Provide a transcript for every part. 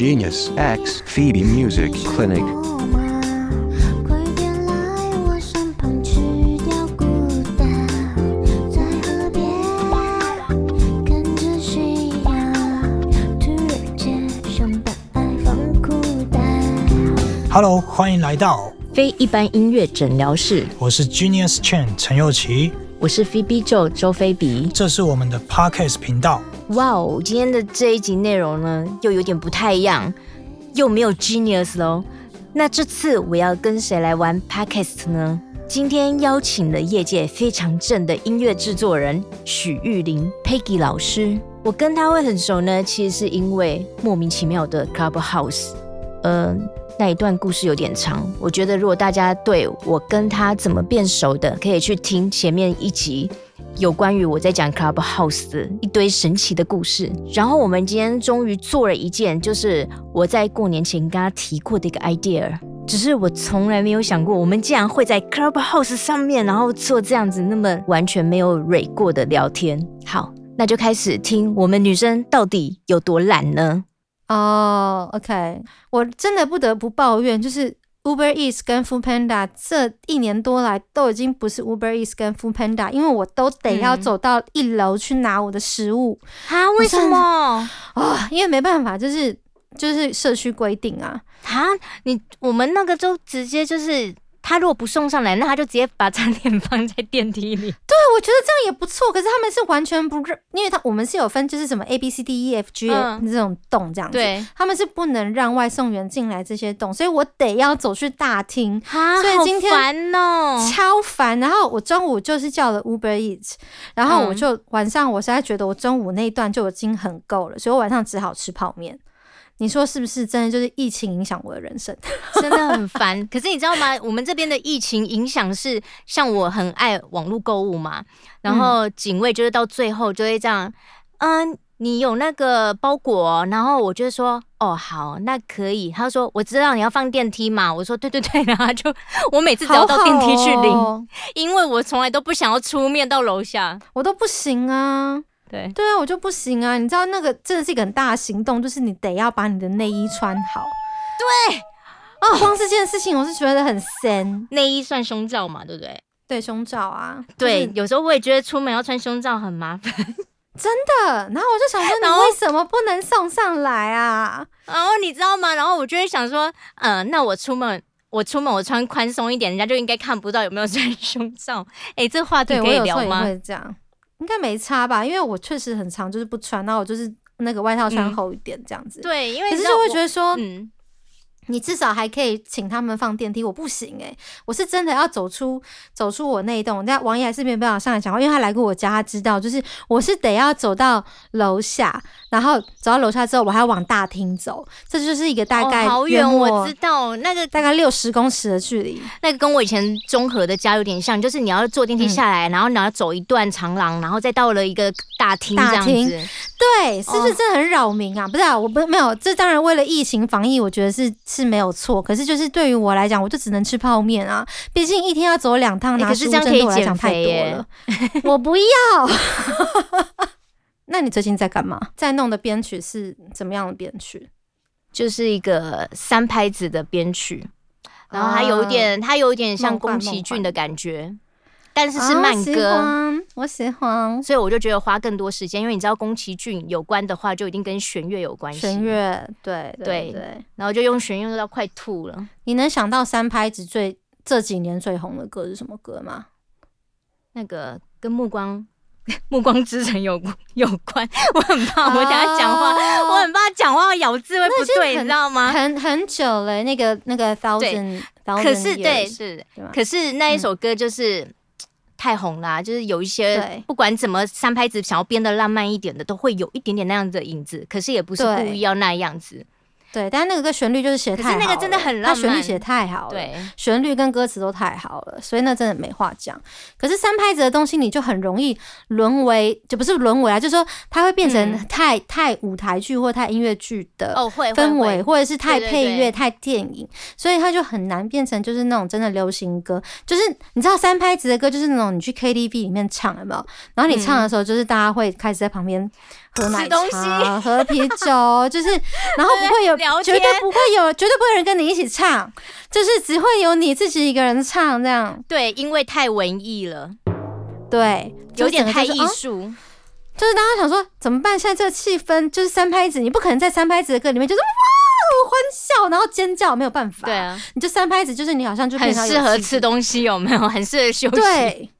Genius X Phoebe Music Clinic. 快点来我身旁，去掉孤单，在河边看着夕阳，突然间想把爱放裤袋。Hello，欢迎来到，非一般音乐诊疗室，我是 Genius Chen 陈佑琪，我是 Phoebe Jo 周菲比。这是我们的 Podcast 频道。哇哦，今天的这一集内容呢，又有点不太一样，又没有 Genius 喽。那这次我要跟谁来玩 Podcast 呢？今天邀请了业界非常正的音乐制作人许玉玲 Peggy 老师。我跟她会很熟呢，其实是因为莫名其妙的 Clubhouse。呃，那一段故事有点长，我觉得如果大家对我跟他怎么变熟的，可以去听前面一集，有关于我在讲 Clubhouse 的一堆神奇的故事。然后我们今天终于做了一件，就是我在过年前跟他提过的一个 idea。只是我从来没有想过，我们竟然会在 Clubhouse 上面，然后做这样子那么完全没有蕊过的聊天。好，那就开始听我们女生到底有多懒呢？哦、o k 我真的不得不抱怨，就是 Uber Eats 跟 Food Panda 这一年多来都已经不是 Uber Eats 跟 Food Panda，因为我都得要嗯走到一楼去拿我的食物啊？为什么？啊、因为没办法，就是就是社区规定啊。啊，你我们那个就直接就是，他如果不送上来，那他就直接把餐点放在电梯里。对，我觉得这样也不错。可是他们是完全不认，因为他我们是有分，就是什么 A B C D E F G 嗯这种洞这样子。，对，他们是不能让外送员进来这些洞，所以我得要走去大厅。啊，所以今天好烦哦。超烦。然后我中午就是叫了 Uber Eats，然后我嗯就晚上我实在觉得我中午那一段就已经很够了，所以我晚上只好吃泡面。你说是不是真的就是疫情影响我的人生？真的很烦。可是你知道吗？我们这边的疫情影响是，像我很爱网络购物嘛，然后警卫就是到最后就会这样，嗯。你有那个包裹哦、然后我就说哦好，那可以。他说我知道你要放电梯嘛，我说对对对，然后就我每次只要到电梯去领，好好哦因为我从来都不想要出面到楼下。我都不行啊。对，对啊，我就不行啊！你知道那个真的是一个很大的行动，就是你得要把你的内衣穿好。对，哦，光是这件事情我是觉得很神。内衣算胸罩嘛，对不对？对，胸罩啊，对，就是有时候我也觉得出门要穿胸罩很麻烦。真的。然后我就想说，你为什么不能送上来啊？然后你知道吗？然后我就会想说，嗯、那我出门，我出门我穿宽松一点，人家就应该看不到有没有穿胸罩。哎，这话题对可我有时候也以聊吗？会这样，应该没差吧？因为我确实很长，就是不穿，然后我就是那个外套穿嗯厚一点这样子。对，因为可是就会觉得，得说，嗯，你至少还可以请他们放电梯，我不行诶、我是真的要走出走出我那一栋。但王爷还是没有办法上来讲话，因为他来过我家，他知道，就是我是得要走到楼下，然后走到楼下之后，我还要往大厅走，这就是一个大概哦、好远，我知道那个大概六十公尺的距离。那个跟我以前综合的家有点像，就是你要坐电梯嗯下来，然后你要走一段长廊，然后再到了一个大厅这样大厅子。对，是不是真的很扰民啊？不是啊，我不没有，这当然为了疫情防疫，我觉得是是没有错。可是就是对于我来讲，我就只能吃泡面啊，毕竟一天要走两趟欸拿可是这样对我来讲减太多了，我不要。那你最近在干嘛？在弄的编曲是怎么样的编曲？就是一个三拍子的编曲，然后它有一点，它有一点像宫崎骏的感觉，但是啊是慢喜歌。欢我喜欢所以我就觉得花更多时间，因为你知道宫崎骏有关的话，就一定跟弦乐有关系。弦，乐，对对对对。然后就用弦乐到快吐了。你能想到三拍子最这几年最红的歌是什么歌吗？那个跟目光 暮光之城有有关，我很怕我等下讲话，哦我很怕讲话咬字会不对，你知道吗？很很久了，那个那个 thousand thousand 可是对是可是那一首歌就是。太红啦、就是有一些不管怎么三拍子想要编的浪漫一点的，都会有一点点那样子的影子，可是也不是故意要那样子。对，但是那个歌旋律就是写太好了，可是那个真的很浪漫它旋律写得太好了，对，旋律跟歌词都太好了，所以那真的没话讲。可是三拍子的东西，你就很容易沦为，就不是沦为啊，就是说它会变成嗯太、太舞台剧或太音乐剧的哦氛围，会或者是太配乐、太电影，所以它就很难变成就是那种真的流行歌。就是你知道三拍子的歌，就是那种你去 KTV 里面唱有没有？然后你唱的时候，就是大家会开始在旁边喝奶吃东西茶、喝啤酒，就是 然后不会有绝对不会有绝对不会有人跟你一起唱，就是只会有你自己一个人唱这样。对，因为太文艺了，对，有点太艺术。就是大家想说怎么办？现在这个气氛就是三拍子，你不可能在三拍子的歌里面就是哇欢笑，然后尖叫，没有办法。对，啊，你就三拍子，就是你好像就很适合吃东西，有没有？很适合休息。对。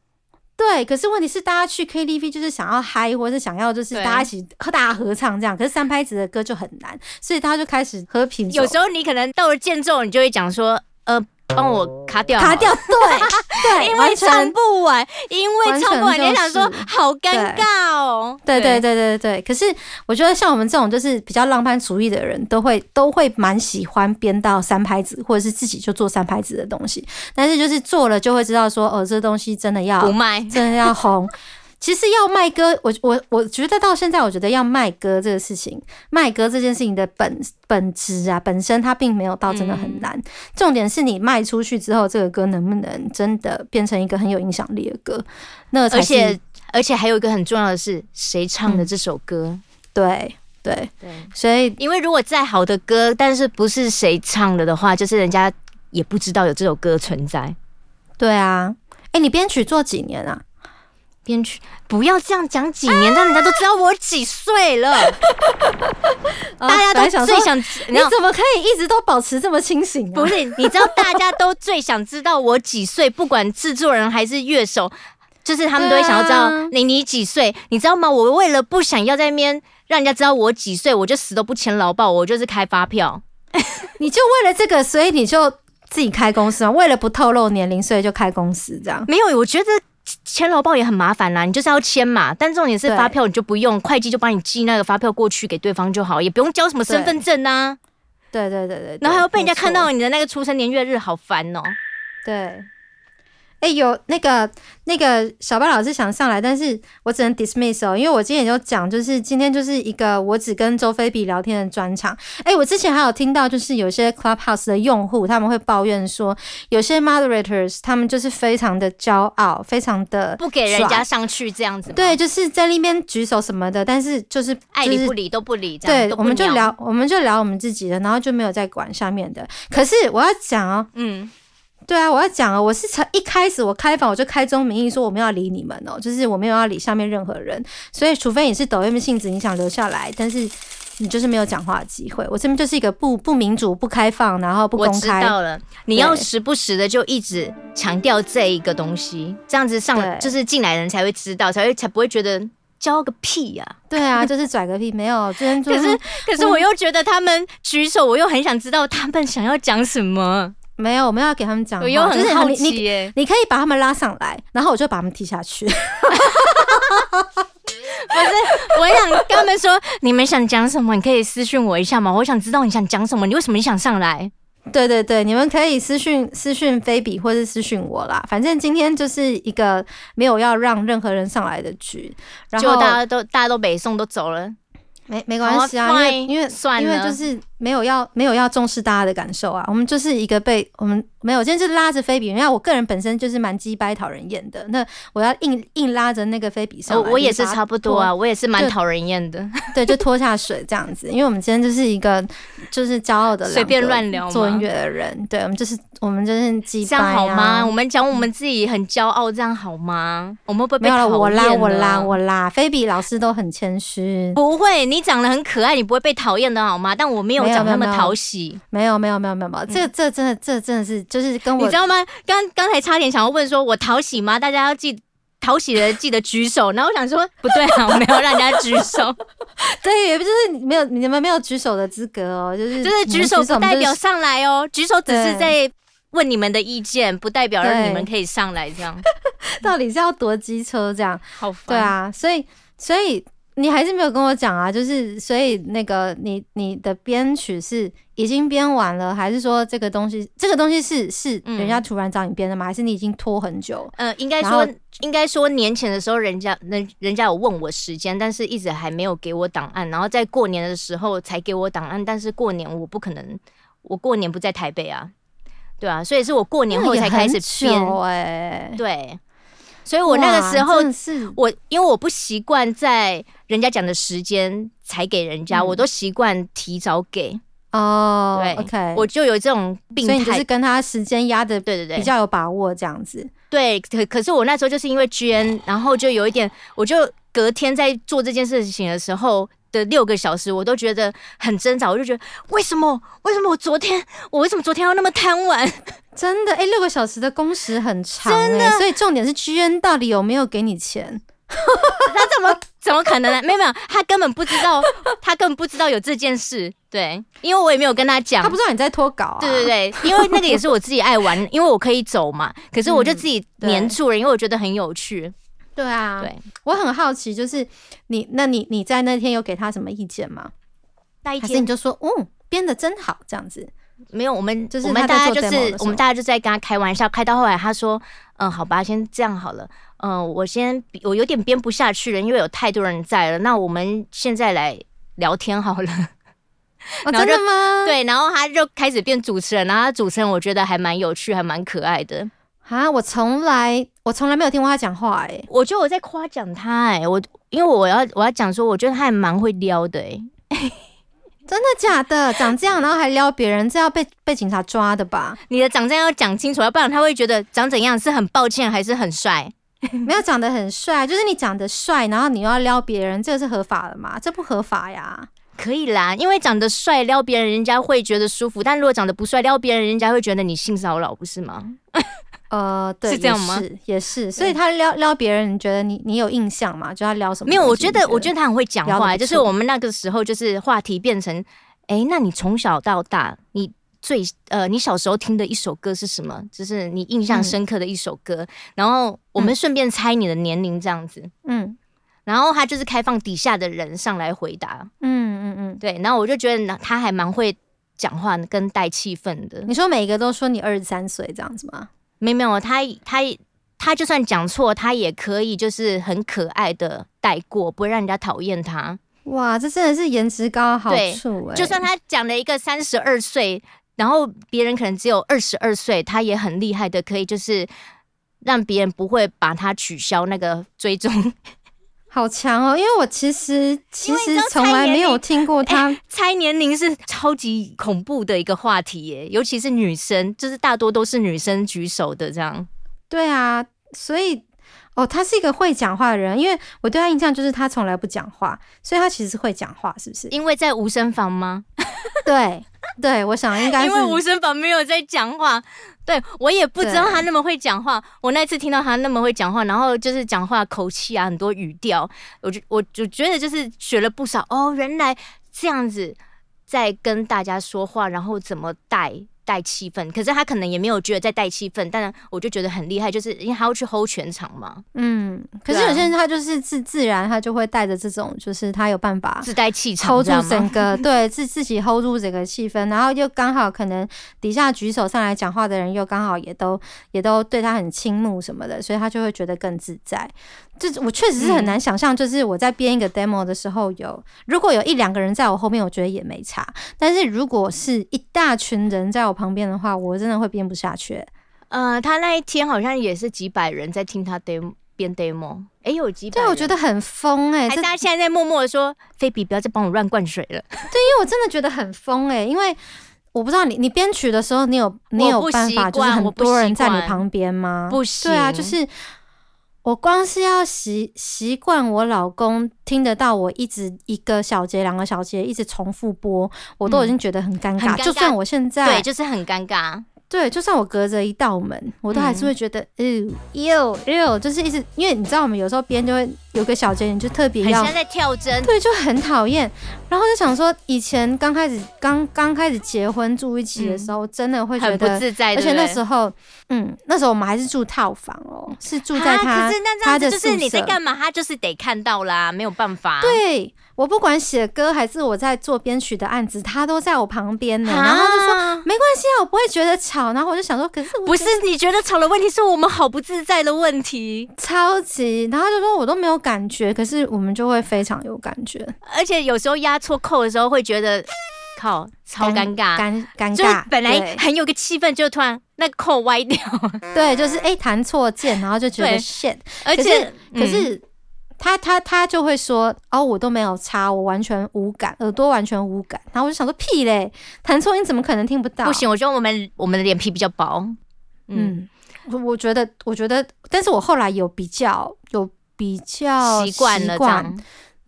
对，可是问题是，大家去 KTV 就是想要嗨，或者是想要就是大家一起和大家合唱这样，可是三拍子的歌就很难，所以大家就开始喝啤酒，有时候你可能到了间奏，你就会讲说，呃，帮我卡掉卡掉，对对，因为唱不完，因为唱不完，你就想说好尴尬哦。对对对对对，可是我觉得像我们这种就是比较浪漫主义的人，都会都会蛮喜欢编到三拍子，或者是自己就做三拍子的东西。但是就是做了就会知道说，哦，这东西真的要不卖，真的要红。其实要卖歌，我我我觉得到现在，我觉得要卖歌这个事情，卖歌这件事情的本本质啊，本身它并没有到真的很难。重点是你卖出去之后，这个歌能不能真的变成一个很有影响力的歌，那而且而且还有一个很重要的是，谁唱的这首歌？对对，对，所以因为如果再好的歌，但是不是谁唱了的话，就是人家也不知道有这首歌存在。对啊，哎、你编曲做几年啊？编曲不要这样讲几年，让人家都知道我几岁了。大家都想说最想，你怎么可以一直都保持这么清醒、啊？不是？你知道大家都最想知道我几岁，不管制作人还是乐手，就是他们都会想要知道你你几岁，你知道吗？我为了不想要在那边让人家知道我几岁，我就死都不签劳保，我就是开发票。你就为了这个，所以你就自己开公司嘛？为了不透露年龄，所以就开公司这样。没有，我觉得。签劳报也很麻烦啦，你就是要签嘛，但重点是发票你就不用，会计就帮你寄那个发票过去给对方就好，也不用交什么身份证啊，对。对对对，对然后还要被人家看到你的那个出生年月日，好烦哦、对。哎、有那个那个小白老师想上来，但是我只能 dismiss 哦，因为我今天也就讲，就是今天就是一个我只跟周菲比聊天的专场。哎、我之前还有听到，就是有些 Clubhouse 的用户他们会抱怨说，有些 moderators 他们就是非常的骄傲，非常的不给人家上去这样子，对，就是在那边举手什么的，但是就是就是爱理不理都不理，这样对，我们就聊，我们就聊我们自己的，然后就没有再管下面的。可是我要讲哦，嗯，对啊，我要讲啊，我是从一开始我开房我就开宗明义说我们要理你们哦，就是我没有要理下面任何人，所以除非你是抖 M 性质，你想留下来，但是你就是没有讲话的机会。我这边就是一个不不民主、不开放，然后不我知公开。道了，你要对。时不时的就一直强调这一个东西，这样子上对。就是进来的人才会知道，才会才不会觉得教个屁呀、对啊，就是拽个屁，没有，可是可是我又觉得他们举手，我又很想知道他们想要讲什么，没有，我们要给他们讲话，我又就是很好你你奇耶。你可以把他们拉上来，然后我就把他们踢下去。不是我想跟他们说，你们想讲什么，你可以私讯我一下嘛？我想知道你想讲什么，你为什么你想上来？对对对，你们可以私讯私讯菲比或是私讯我啦。反正今天就是一个没有要让任何人上来的局，然后大家都大家都北宋都走了，没没关系啊，因为因为算因为就是没有要没有要重视大家的感受啊，我们就是一个被我们没有，今天是拉着菲比，因为我个人本身就是蛮鸡掰讨人厌的，那我要硬硬拉着那个菲比上来，我我也是差不多啊，我也是蛮讨人厌的。对，就拖下水这样子，因为我们今天就是一个就是骄傲的随便乱聊做音乐的人，对我们就是我们就是鸡这、样啊、好吗？我们讲我们自己很骄傲，这样好吗？我们会不会被没有了，我拉讨厌呢我啦我啦，菲比老师都很谦虚，不会，你长得很可爱，你不会被讨厌的好吗？但我没有没有长那么讨喜，没有没有没有没有没有，这这真的这真的是就是跟我你知道吗？刚刚才差点想要问说，我讨喜吗？大家要记。讨喜的记得举手，然后我想说不对啊，我没有让人家举手，对，也不就是没有你们没有举手的资格哦，就是就是举手不代表上来哦，举手只是在问你们的意见，不代表让你们可以上来，这样 到底是要多机车这样，好烦。对，啊，所以所以你还是没有跟我讲啊，就是所以那个你你的编曲是已经编完了，还是说这个东西这个东西是是嗯人家突然找你编的吗？还是你已经拖很久？呃，应该说，应该说年前的时候，人家人人家有问我时间，但是一直还没有给我档案，然后在过年的时候才给我档案，但是过年我不可能，我过年不在台北啊，对啊，所以是我过年后才开始编，哎、对，所以我那个时候是我因为我不习惯在人家讲的时间才给人家，嗯我都习惯提早给。哦，对，OK，我就有这种病态所以你就是。跟他时间压的对对对，比较有把握，这样子。对。可可是我那时候就是因为 GN，然后就有一点，我就隔天在做这件事情的时候的六个小时，我都觉得很挣扎。我就觉得为什么？为什么我昨天我为什么昨天要那么贪玩？真的，哎、六个小时的工时很长、真的，所以重点是 GN 到底有没有给你钱？他怎么怎么可能呢？没有没有，他根本不知道，他根本不知道有这件事。对，因为我也没有跟他讲他不。知道你在脱稿啊？对对对，因为那个也是我自己爱玩，因为我可以走嘛。可是我就自己黏住了，因为我觉得很有趣。对啊，对，我很好奇，就是你，那你你在那天有给他什么意见吗？那一天你就说，嗯，编的真好，这样子？没有，我们就是我们大家就是我们大家就在跟他开玩笑，开到后来他说，嗯，好吧，先这样好了。嗯，我先我有点编不下去了，因为有太多人在了。那我们现在来聊天好了。真的吗？对，然后他就开始变主持人，然后他主持人我觉得还蛮有趣，还蛮可爱的。啊，我从来我从来没有听过他讲话、哎，我觉得我在夸奖他、哎，我因为我要我要讲说，我觉得他还蛮会撩的、哎，真的假的？长这样，然后还撩别人，这要被被警察抓的吧？你的长相要讲清楚，要不然他会觉得长怎样是很抱歉还是很帅。没有长得很帅，就是你长得帅，然后你又要撩别人，这个是合法的吗？这不合法呀。可以啦，因为长得帅撩别人，人家会觉得舒服；但如果长得不帅撩别人，人家会觉得你性骚扰，不是吗？呃，对，是这样吗也是，也是。所以他撩撩别人，你觉得你你有印象吗？就他撩什么？没有，我觉得我觉得他很会讲话，就是我们那个时候就是话题变成，哎，那你从小到大你。最呃，你小时候听的一首歌是什么？就是你印象深刻的一首歌。然后我们顺便猜你的年龄这样子。嗯然后他就是开放底下的人上来回答。嗯嗯嗯。对，然后我就觉得他还蛮会讲话跟带气氛的。你说每个都说你二十三岁这样子吗？没有没有，他他他就算讲错，他也可以就是很可爱的带过，不会让人家讨厌他。哇，这真的是颜值高好对处哎、就算他讲了一个三十二岁，然后别人可能只有二十二岁，他也很厉害的，可以就是让别人不会把他取消那个追踪。好强哦，因为我其实其实从来没有听过他。猜年龄是超级恐怖的一个话题耶，尤其是女生，就是大多都是女生举手的这样。对啊，所以哦，他是一个会讲话的人，因为我对他印象就是他从来不讲话，所以他其实会讲话，是不是？因为在无声房吗？对对，我想应该是因为吴声宝没有在讲话，对我也不知道他那么会讲话。我那次听到他那么会讲话，然后就是讲话口气啊，很多语调，我就我就觉得就是学了不少哦，原来这样子在跟大家说话，然后怎么带带气氛。可是他可能也没有觉得在带气氛，但我就觉得很厉害，就是因为他要去 hold 全场嘛，嗯，可是有些人他就是自自然，他就会带着这种，就是他有办法自带气场，hold 住整？个 对自自己 hold 住整个气氛，然后又刚好可能底下举手上来讲话的人又刚好也都也都对他很倾慕什么的，所以他就会觉得更自在。这我确实是很难想象，就是我在编一个 demo 的时候有，如果有一两个人在我后面，我觉得也没差。但是如果是一大群人在我旁边的话，我真的会编不下去。呃，他那一天好像也是几百人在听他 demo 编 demo，哎，有几百对，我觉得很疯哎、大家现在在默默的说，菲比不要再帮我乱灌水了。对因为我真的觉得很疯哎、因为我不知道你你编曲的时候，你有你有办法，就是很多人在你旁边吗？不行对啊，就是我光是要习习惯我老公听得到我一直一个小节、两个小节一直重复播，我都已经觉得很尴尬。嗯尴尬就算我现在对，就是很尴尬。对，就算我隔着一道门，我都还是嗯会觉得，嗯，哟哟，就是一直，因为你知道我们有时候编就会有个小节，你就特别要很像在跳针。对，就很讨厌。然后就想说，以前刚开始刚刚开始结婚住一起的时候，真的会觉嗯很不得，自在，而且那时候候，嗯，那时候我们还是住套房哦，是住在他、可是那这他的样子就是你在干嘛？他就是得看到啦，没有办法。对我不管写歌还是我在做编曲的案子，他都在我旁边呢。啊，然后他就说没关系啊，我不会觉得吵。然后我就想说，可是我不是你觉得吵的问题，是我们好不自在的问题。超级，然后他就说我都没有感觉，可是我们就会非常有感觉，而且有时候压错扣的时候，会觉得靠超尴尬。尴尴就是尬。本来很有个气氛，就突然那个扣歪掉，对，就是哎弹错键，然后就觉得对 shit，而且可是他他他就会说哦，我都没有插，我完全无感，耳朵完全无感。然后我就想说屁嘞，弹错音怎么可能听不到？不行，我觉得我们我们的脸皮比较薄，嗯，嗯，我我觉得我觉得，但是我后来有比较有比较习惯了这样。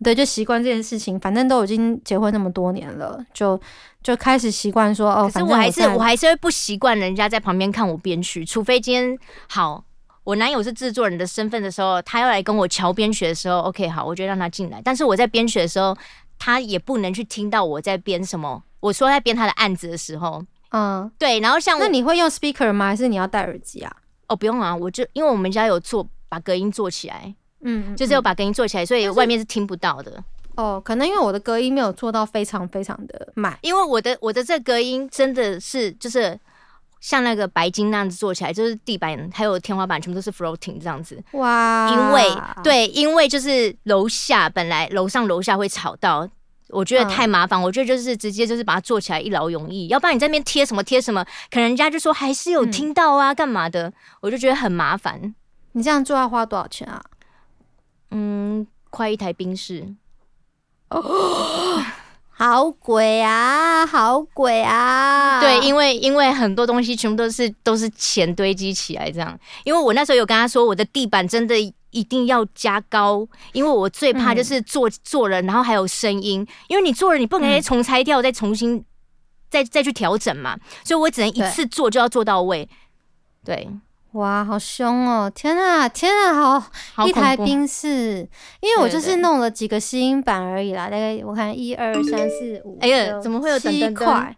对，就习惯这件事情，反正都已经结婚那么多年了，就就开始习惯说哦，可是我还是在我还是会不习惯人家在旁边看我编曲，除非今天好，我男友是制作人的身份的时候，他要来跟我瞧编曲的时候，OK，好，我就让他进来。但是我在编曲的时候，他也不能去听到我在编什么。我说在编他的案子的时候，嗯，对，然后像那你会用 speaker 吗？还是你要戴耳机啊？哦不用啊，我就因为我们家有做把隔音做起来，嗯，就是要把隔音做起来，所以外面是听不到的。哦，可能因为我的隔音没有做到非常非常的满。因为我的我的这隔音真的是就是像那个白金那样子做起来，就是地板还有天花板全部都是 floating 这样子。哇，因为对，因为就是楼下本来楼上楼下会吵到，我觉得太麻烦。我觉得就是直接就是把它做起来一劳永逸，要不然你在那边贴什么贴什么，可能人家就说还是有听到啊，干嘛的？我就觉得很麻烦。你这样做要花多少钱啊？嗯，快一台冰室。哦。好鬼啊，好鬼啊！对，因为因为很多东西全部都是都是钱堆积起来这样。因为我那时候有跟他说，我的地板真的一定要加高，因为我最怕就是做、做人，然后还有声音，因为你做人你不可能重拆掉，再重新再再去调整嘛，所以我只能一次做就要做到位。对，哇，好凶哦！天啊，天啊，好好一台冰室，因为我就是弄了几个吸音板而已啦，大概我看一二三四五，哎呀六怎么会有七块？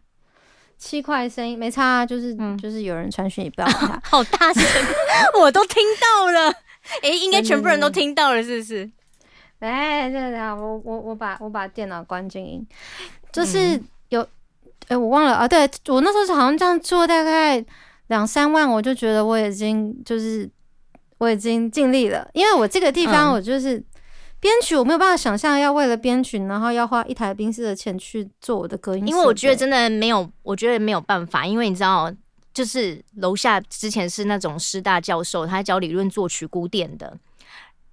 七块声音没差啊，就是、嗯就是有人传讯，你不要管他。好大声，我都听到了。哎、应该全部人都听到了，是不是？哎，对对，我我我把我把电脑关静音，嗯就是有，哎、我忘了啊，对我那时候好像这样做大概两三万，我就觉得我已经就是我已经尽力了，因为我这个地方嗯我就是编曲，我没有办法想象要为了编曲，然后要花一台冰室的钱去做我的隔音，因为我觉得真的没有，我觉得没有办法，因为你知道，就是楼下之前是那种师大教授，他教理论作曲古典的。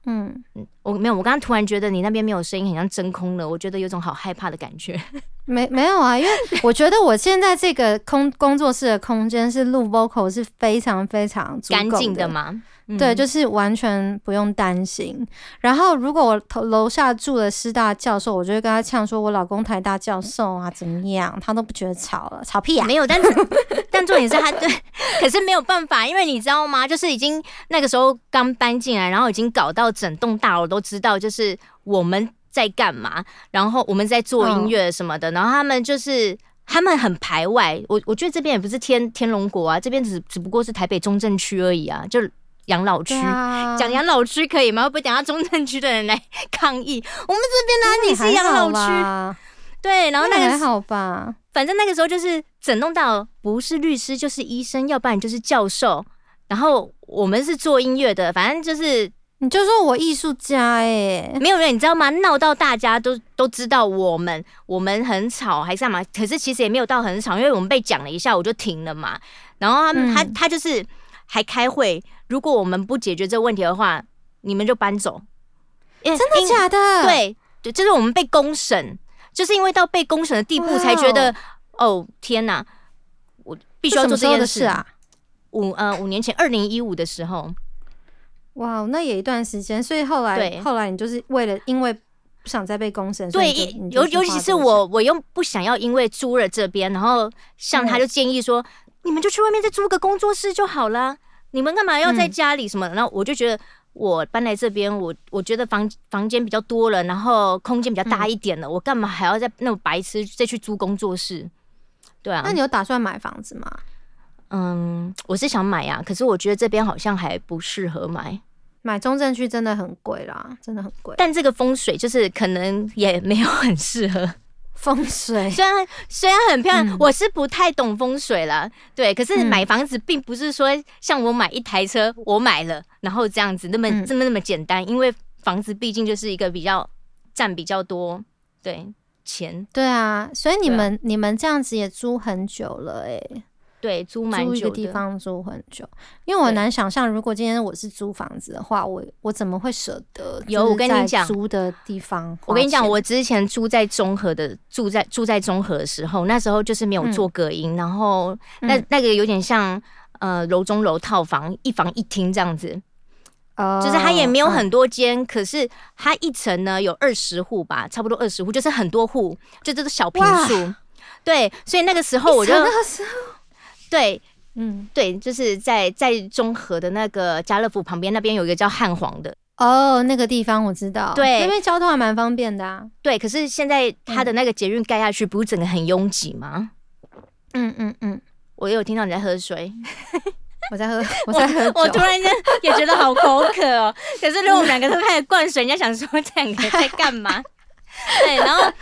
嗯，我没有，我刚刚突然觉得你那边没有声音，很像真空了，我觉得有种好害怕的感觉。没没有啊，因为 我觉得我现在这个空工作室的空间是录 vocal 是非常非常足干够净的嘛？嗯对，就是完全不用担心。然后，如果我头楼下住的师大教授，我就会跟他呛说：“我老公台大教授啊，怎么样？”他都不觉得吵了，吵屁呀、没有，但是 但重点是他对，可是没有办法，因为你知道吗？就是已经那个时候刚搬进来，然后已经搞到整栋大楼都知道，就是我们在干嘛，然后我们在做音乐什么的，然后他们就是。他们很排外，我我觉得这边也不是天天龙国啊，这边只只不过是台北中正区而已啊，就养老区讲养老区可以吗？会不会等下中正区的人来抗议？我们这边哪里是养老区？区？对，然后那个还好吧？反正那个时候就是整栋大楼不是律师就是医生，要不然就是教授。然后我们是做音乐的，反正就是你就说我艺术家哎、没有人，你知道吗？闹到大家都都知道我们我们很吵还是干嘛？可是其实也没有到很吵，因为我们被讲了一下，我就停了嘛。然后他们、他嗯他就是还开会，如果我们不解决这个问题的话，你们就搬走。真真的假的？，对，对，就是我们被公审，就是因为到被公审的地步，才觉得哦天哪，我必须要做这件事啊？五呃五年前，二零一五的时候，哇，那也一段时间，所以后来对后来你就是为了因为不想再被公审，对尤尤其是我，我又不想要因为租了这边，然后像他嗯就建议说，你们就去外面再租个工作室就好啦，你们干嘛要在嗯家里什么的？然后我就觉得。我搬来这边，我我觉得房房间比较多了，然后空间比较大嗯一点了，我干嘛还要再那么白痴再去租工作室？对啊，那你有打算买房子吗？嗯，我是想买啊，可是我觉得这边好像还不适合买。买中正区真的很贵啦，真的很贵。但这个风水就是可能也没有很适合。风水虽然虽然很漂亮，嗯我是不太懂风水啦，对。可是嗯买房子并不是说像我买一台车，我买了然后这样子那么、嗯这么那么简单，因为房子毕竟就是一个比较占比较多对钱。对啊，所以你们、你们这样子也租很久了哎、对，租蛮久租一个地。方租很久，因为我很难想象，如果今天我是租房子的话，我我怎么会舍得？有我跟你讲租的地方，我跟你讲，我之前住在中和的，住在住在中和的时候，那时候就是没有做隔音，然后那嗯那个有点像呃楼中楼套房，一房一厅这样子，哦就是它也没有嗯很多间，可是它一层呢有二十户吧，差不多二十户，就是很多户，就这个小平数。对，所以那个时候我就那个时候，对嗯，对，就是在在中和的那个家乐福旁边那边有一个叫汉皇的，哦，那个地方我知道，对那边交通还蛮方便的啊。对，可是现在它的那个捷运盖下去，不是整个很拥挤吗？嗯嗯嗯，我有听到你在喝水，我在喝，我在喝酒。我突然间也觉得好口渴哦。可是如果我们两个都开始灌水，人家想说这两个在干嘛？对，然后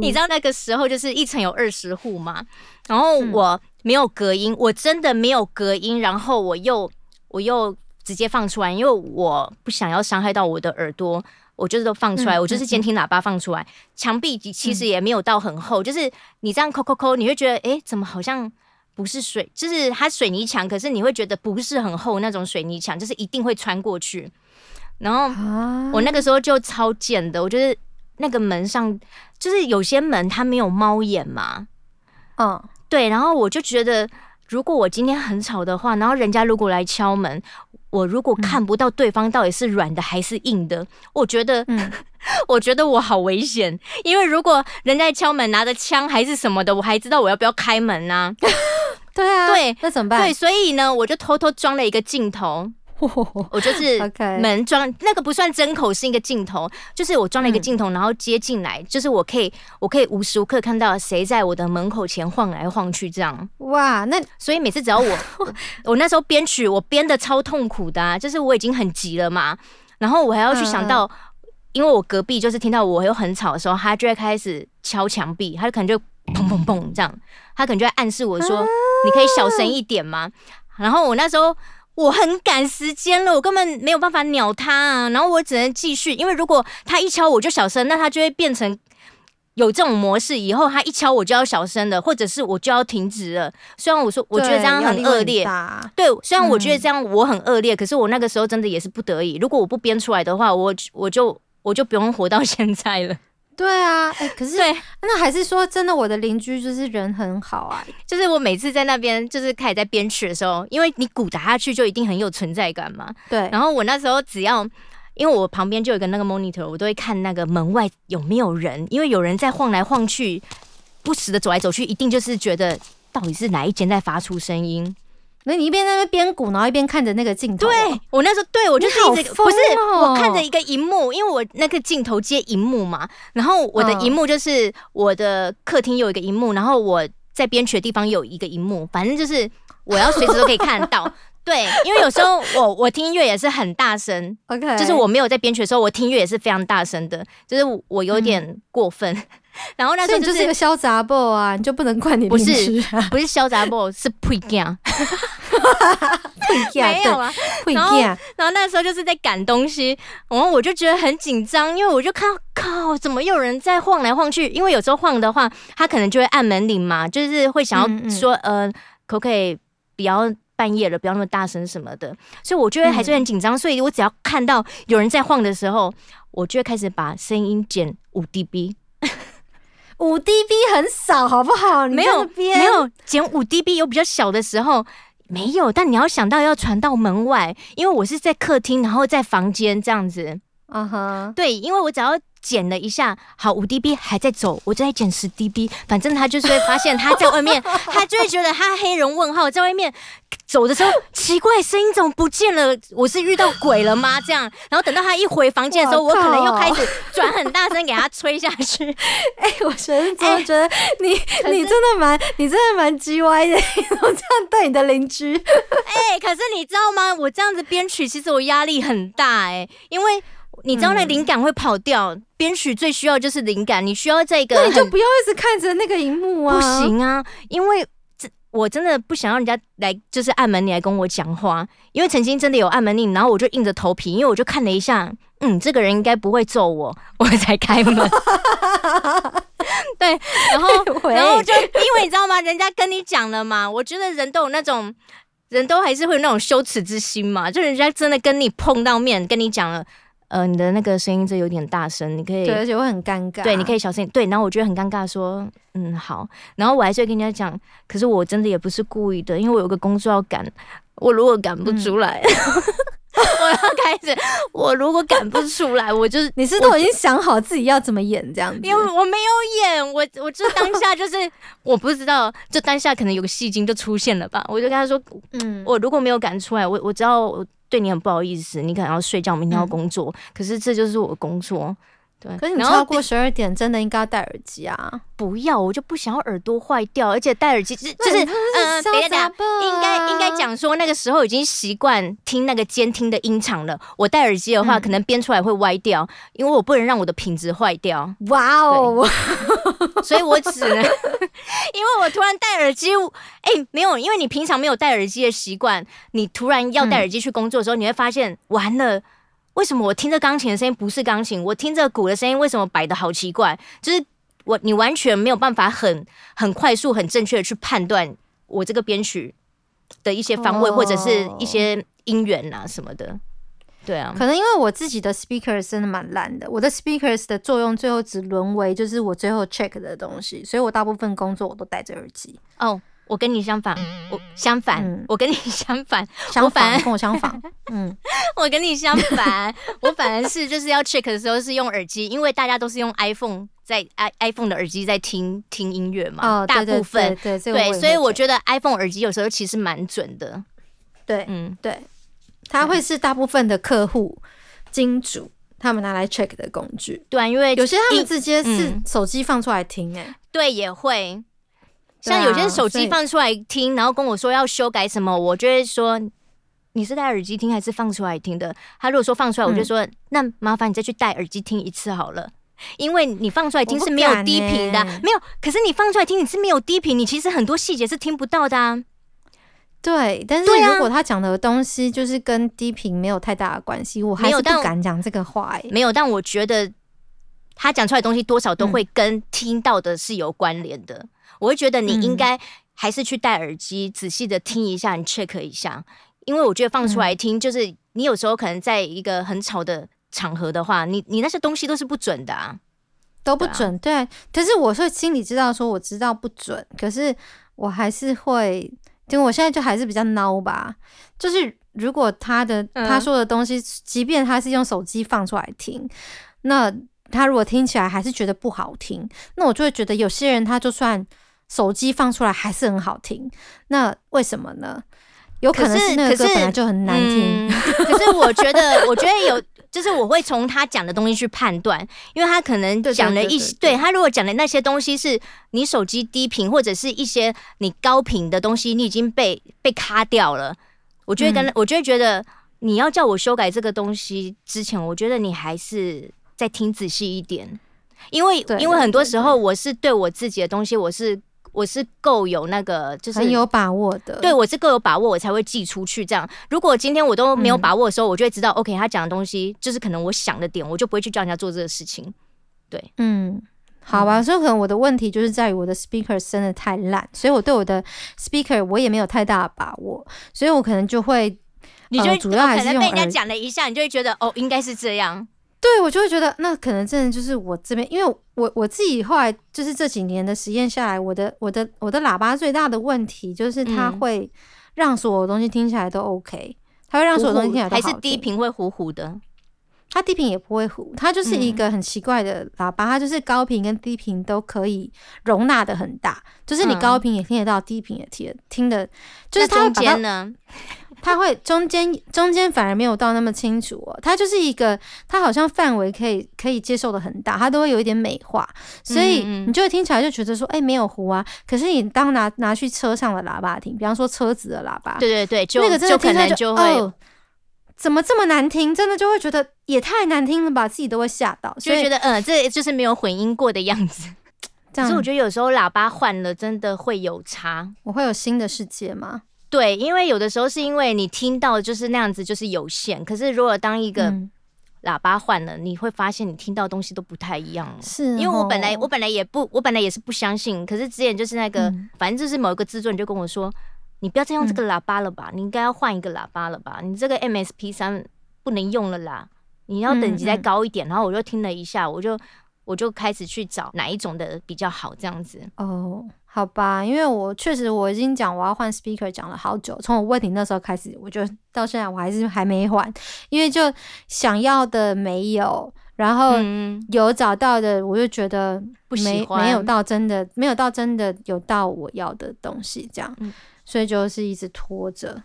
你知道那个时候就是一层有二十户嘛，然后嗯我没有隔音，我真的没有隔音，然后我又我又直接放出来，因为我不想要伤害到我的耳朵。我就是都放出来，嗯我就是监听喇叭放出来。墙壁其实也没有到很厚，就是你这样抠抠抠，你会觉得，诶，怎么好像不是水，就是它水泥墙，可是你会觉得不是很厚那种水泥墙，就是一定会穿过去。然后啊我那个时候就超贱的，我就是那个门上就是有些门它没有猫眼嘛，嗯，对，然后我就觉得，如果我今天很吵的话，然后人家如果来敲门，我如果看不到对方到底是软的还是硬的，我觉得，嗯。我觉得我好危险，因为如果人家敲门拿着枪还是什么的，我还知道我要不要开门呢、对啊，对那怎么办？对，所以呢，我就偷偷装了一个镜头，我就是门装那个不算针口，是一个镜头，就是我装了一个嗯镜头，然后接进来，就是我可以我可以无时无刻看到谁在我的门口前晃来晃去这样。哇，那所以每次只要我 我我那时候编曲，我编的超痛苦的、啊，就是我已经很急了嘛，然后我还要去想到，因为我隔壁就是听到我又很吵的时候，他就会开始敲墙壁，他就可能就砰砰砰这样，他可能就会暗示我说，你可以小声一点吗？然后我那时候。我很赶时间了，我根本没有办法鸟他啊，然后我只能继续，因为如果他一敲我就小声，那他就会变成有这种模式，以后他一敲我就要小声的，或者是我就要停止了。虽然我说我觉得这样很恶劣，对，虽然我觉得这样我很恶劣，可是我那个时候真的也是不得已。如果我不编出来的话，我我就我就不用活到现在了。对啊，哎、可是对，那还是说真的，我的邻居就是人很好啊。就是我每次在那边就是开始在编曲的时候，因为你鼓打下去就一定很有存在感嘛。对，然后我那时候只要。因为我旁边就有一个那个 monitor，我都会看那个门外有没有人，因为有人在晃来晃去，不时的走来走去，一定就是觉得到底是哪一间在发出声音。那你一边在那边编鼓，然后一边看着那个镜头、对我那时候对我就是一直疯不是哦。我看着一个荧幕，因为我那个镜头接荧幕嘛，然后我的嗯。荧幕就是我的客厅有一个荧幕，然后我在编曲的地方有一个荧幕，反正就是我要随时都可以看得到。对，因为有时候我我听音乐也是很大声，，OK，就是我没有在编曲的时候，我听音乐也是非常大声的，就是我有点过分。然后那时候就是一个潇洒 boy 啊，你就不能怪你不是不是潇洒 boy 是 pre g a 不 没有啊，不一然后样，然后那时候就是在赶东西，然后我就觉得很紧张，因为我就看到靠，怎么有人在晃来晃去？因为有时候晃的话，他可能就会按门铃嘛，就是会想嗯嗯要说，呃，可不可以不要半夜了，不要那么大声什么的，所以我就会还是很紧张，所以我只要看到有人在晃的时候，我就会开始把声音减五 dB，五 dB 很少，好不好？你没有没有减五 dB 有比较小的时候。没有，但你要想到要传到门外，因为我是在客厅，然后在房间这样子。啊哈，对，因为我只要减了一下，好五 dB 还在走，我就再减十 dB，反正他就是会发现他在外面，他就会觉得他黑人问号在外面走的时候，奇怪，声音怎么不见了？我是遇到鬼了吗？这样，然后等到他一回房间的时候，我可能又开始转很大声给他吹下去。哎、我真的觉得你、是你真的蛮你真的蛮叽歪的，这样对你的邻居？哎、可是你知道吗？我这样子编曲，其实我压力很大哎、因为。你知道那嗯灵感会跑掉，编曲最需要就是灵感，你需要在一个那你就不要一直看着那个荧幕啊！不，行啊，因为这我真的不想让人家来就是按门铃来跟我讲话，因为曾经真的有按门铃，然后我就硬着头皮，因为我就看了一下，嗯，这个人应该不会揍我，我才开门。对，然后 然后就因为你知道吗？啊，人家跟你讲了嘛，我觉得人都有那种，人都还是会有那种羞耻之心嘛，就人家真的跟你碰到面，跟你讲了，呃，你的那个声音这有点大声，你可以对，而且会很尴尬。对，你可以小声。对，然后我觉得很尴尬，说嗯好，然后我还是会跟人家讲，可是我真的也不是故意的，因为我有个工作要赶，我如果赶不出来，我要开始，我如果赶不出来，我就是你是都已经想好自己要怎么演这样子，因为我没有演，我我就当下就是我不知道，就当下可能有个戏精就出现了吧，我就跟他说，嗯，我如果没有赶出来，我我知道我对你很不好意思，你可能要睡觉，明天要工作，可是这就是我的工作。对，可是你超过十二点真的应该要戴耳机啊，不要，我就不想要耳朵坏掉，而且戴耳机就是就是那你真的呃，是等一下等一下潇洒吧应该应该讲说那个时候已经习惯听那个监听的音场了。我戴耳机的话，嗯可能编出来会歪掉，因为我不能让我的品质坏掉，哇哦，所以我只能因为我突然戴耳机，哎、没有，因为你平常没有戴耳机的习惯，你突然要戴耳机去工作的时候，你会发现完了。为什么我听着钢琴的声音不是钢琴？我听着鼓的声音为什么摆的好奇怪？就是我你完全没有办法很很快速、很正确的去判断我这个编曲的一些方位，哦或者是一些音源啊什么的。对啊，可能因为我自己的 speakers 真的蛮烂的，我的 speakers 的作用最后只沦为就是我最后 check 的东西，所以我大部分工作我都戴着耳机。哦，我跟你相反，我相反，嗯。我跟你相反，相反反，跟我相反，嗯，我跟你相反，我反而是就是要 check 的时候是用耳机，因为大家都是用 iPhone 在 i iPhone 的耳机在听听音乐嘛，哦，大部分。对所以我觉得 iPhone 耳机有时候其实蛮准的，对嗯，对，它会是大部分的客户金主他们拿来 check 的工具。对啊，因为有些他们直接是嗯手机放出来听、欸，对也会，像有些手机放出来听，然后跟我说要修改什么，我就会说。你是戴耳机听还是放出来听的？他如果说放出来，我就嗯说、那麻烦你再去戴耳机听一次好了，因为你放出来听是没有低频的啊、欸没有。可是你放出来听你是没有低频，你其实很多细节是听不到的啊。对，但是如果他讲的东西就是跟低频没有太大的关系，我还是不敢讲这个话、欸。没有，但我觉得他讲出来的东西多少都嗯。会跟听到的是有关联的。我会觉得你应嗯。该还是去戴耳机，仔细的听一下，你 check 一下，因为我觉得放出来嗯听，就是你有时候可能在一个很吵的场合的话，你你那些东西都是不准的啊。都不准，对,、可是我是心里知道，说我知道不准，可是我还是会，就我现在就还是比较孬吧。就是如果他的、嗯他说的东西，即便他是用手机放出来听，那他如果听起来还是觉得不好听，那我就会觉得有些人他就算手机放出来还是很好听，那为什么呢？有可能是是那个歌本来就很难听，嗯可是我觉得，我觉得有，就是我会从他讲的东西去判断，因为他可能讲了一些，对。他如果讲的那些东西是你手机低频或者是一些你高频的东西，你已经被被卡掉了，我就会跟、嗯。我就会觉得你要叫我修改这个东西之前，我觉得你还是再听仔细一点，因为因为很多时候我是对我自己的东西，我是我是够有那个就是很有把握的。对我是够有把握，我才会寄出去。这样，如果今天我都没有嗯把握的时候，我就会知道，OK，他讲的东西就是可能我想的点，我就不会去叫人家做这个事情。对嗯，好吧，所以可能我的问题就是在于我的 speaker 真的太烂，所以我对我的 speaker 我也没有太大的把握，所以我可能就会，你就会、呃主要还可能被人家讲了一下，你就会觉得哦，应该是这样。对我就会觉得那可能真的就是我这边，因为我我自己后来就是这几年的实验下来，我的我的我的喇叭最大的问题就是它嗯会让所有东西听起来都 OK，它会让所有东西听起来都还是低频会糊糊的。它低频也不会糊，它就是一个很奇怪的喇叭，它就是高频跟低频都可以容纳的很大，就是你嗯高频也听得到，低频也听得听的，就是它中间呢？它会中间中间反而没有到那么清楚哦，它就是一个它好像范围可以可以接受的很大，它都会有一点美化，所以你就会听起来就觉得说，哎、没有糊啊。可是你当拿拿去车上的喇叭听，比方说车子的喇叭，对对对，就那个真的听起来就能就会、哦，怎么这么难听？真的就会觉得也太难听了吧，自己都会吓到，所以就会觉得，嗯、这就是没有混音过的样子。这样可是我觉得有时候喇叭换了，真的会有差。我会有新的世界吗？对，因为有的时候是因为你听到就是那样子，就是有限。可是如果当一个嗯喇叭换了，你会发现你听到东西都不太一样了。是因为我本来哦我本来也不，我本来也是不相信，可是之前就是那个，嗯反正就是某一个制作人就跟我说，你不要再用这个喇叭了吧，你应该要换一个喇叭了吧，你这个 MSP 三不能用了啦，你要等级再高一点。然后我就听了一下，我就我就开始去找哪一种的比较好，这样子。哦，好吧，因为我确实我已经讲我要换 speaker 讲了好久，从我问你那时候开始，我就到现在我还是还没换，因为就想要的没有，然后嗯，有找到的，我就觉得不喜没欢没有到真的没有到真的有到我要的东西，这样，嗯所以就是一直拖着。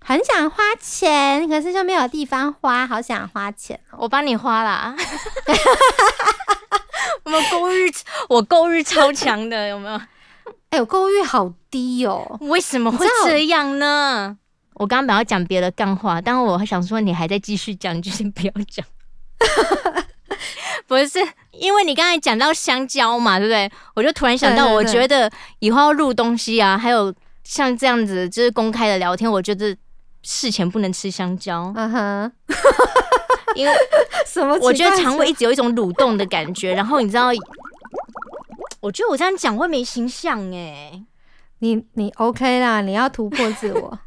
很想花钱，可是就没有地方花，好想花钱哦。我帮你花啦。我们购日，我购日超强的，有没有？哎、我购物欲好低哦。为什么会这样呢？我刚刚本来要讲别的干话，但我想说你还在继续讲，你就先不要讲。不是，因为你刚才讲到香蕉嘛，对不对？我就突然想到，我觉得以后要录东西啊，还有像这样子就是公开的聊天，我觉得事前不能吃香蕉，嗯哼，因为 什么？我觉得肠胃一直有一种蠕动的感觉，然后你知道，我觉得我这样讲会没形象哎、你你 OK 啦，你要突破自我。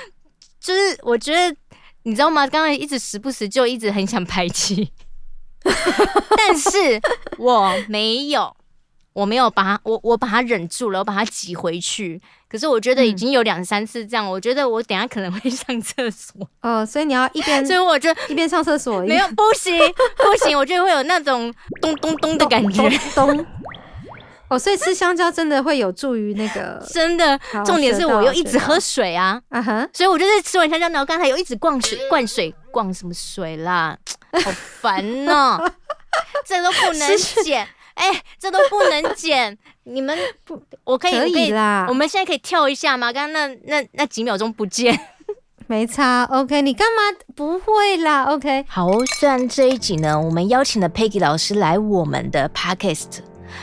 就是我觉得你知道吗？刚才一直时不时就一直很想排气，但是我没有，我没有把它，我我把它忍住了，我把它挤回去。可是我觉得已经有两三次这样，我觉得我等下可能会上厕所，哦，所以你要一边 所以我就一边上厕所，没有不行不行，我觉得会有那种咚咚咚的感觉，咚。咚哦，所以吃香蕉真的会有助于那个 真的。重点是我又一直喝水啊，啊哈，所以我就是吃完香蕉，然后刚才又一直灌水，灌水，灌什么水啦？好烦哦、这都不 能剪，哎、这都不能剪。你们不，我可以，可我可以啦我们现在可以跳一下吗？刚刚那那那几秒钟不见。没差。OK，你干嘛不会啦？OK，好哦，虽然这一集呢，我们邀请了 Peggy 老师来我们的 Podcast，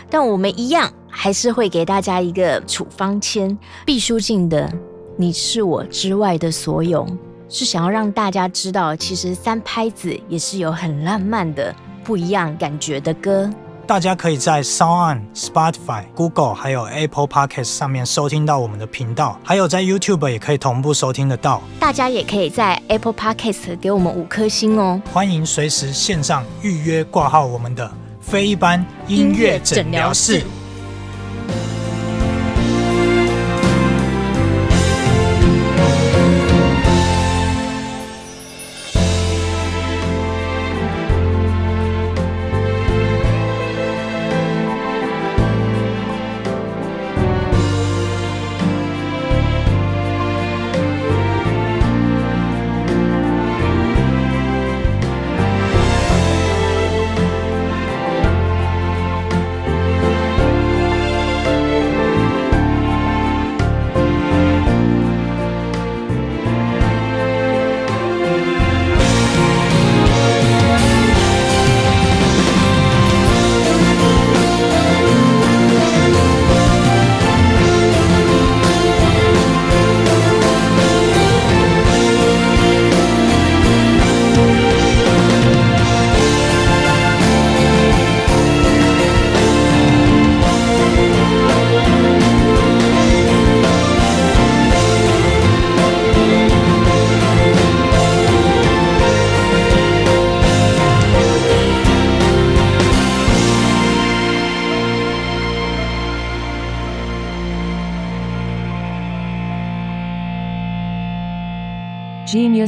但我们一样还是会给大家一个处方签，必书尽的“你是我之外的所有”，是想要让大家知道，其实三拍子也是有很浪漫的不一样感觉的歌。大家可以在 Sound Spotify、Google 还有 Apple Podcast 上面收听到我们的频道，还有在 YouTube 也可以同步收听得到。大家也可以在 Apple Podcast 给我们五颗星哦。欢迎随时线上预约挂号我们的非一般音乐诊疗室。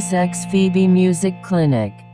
SXVB Music Clinic.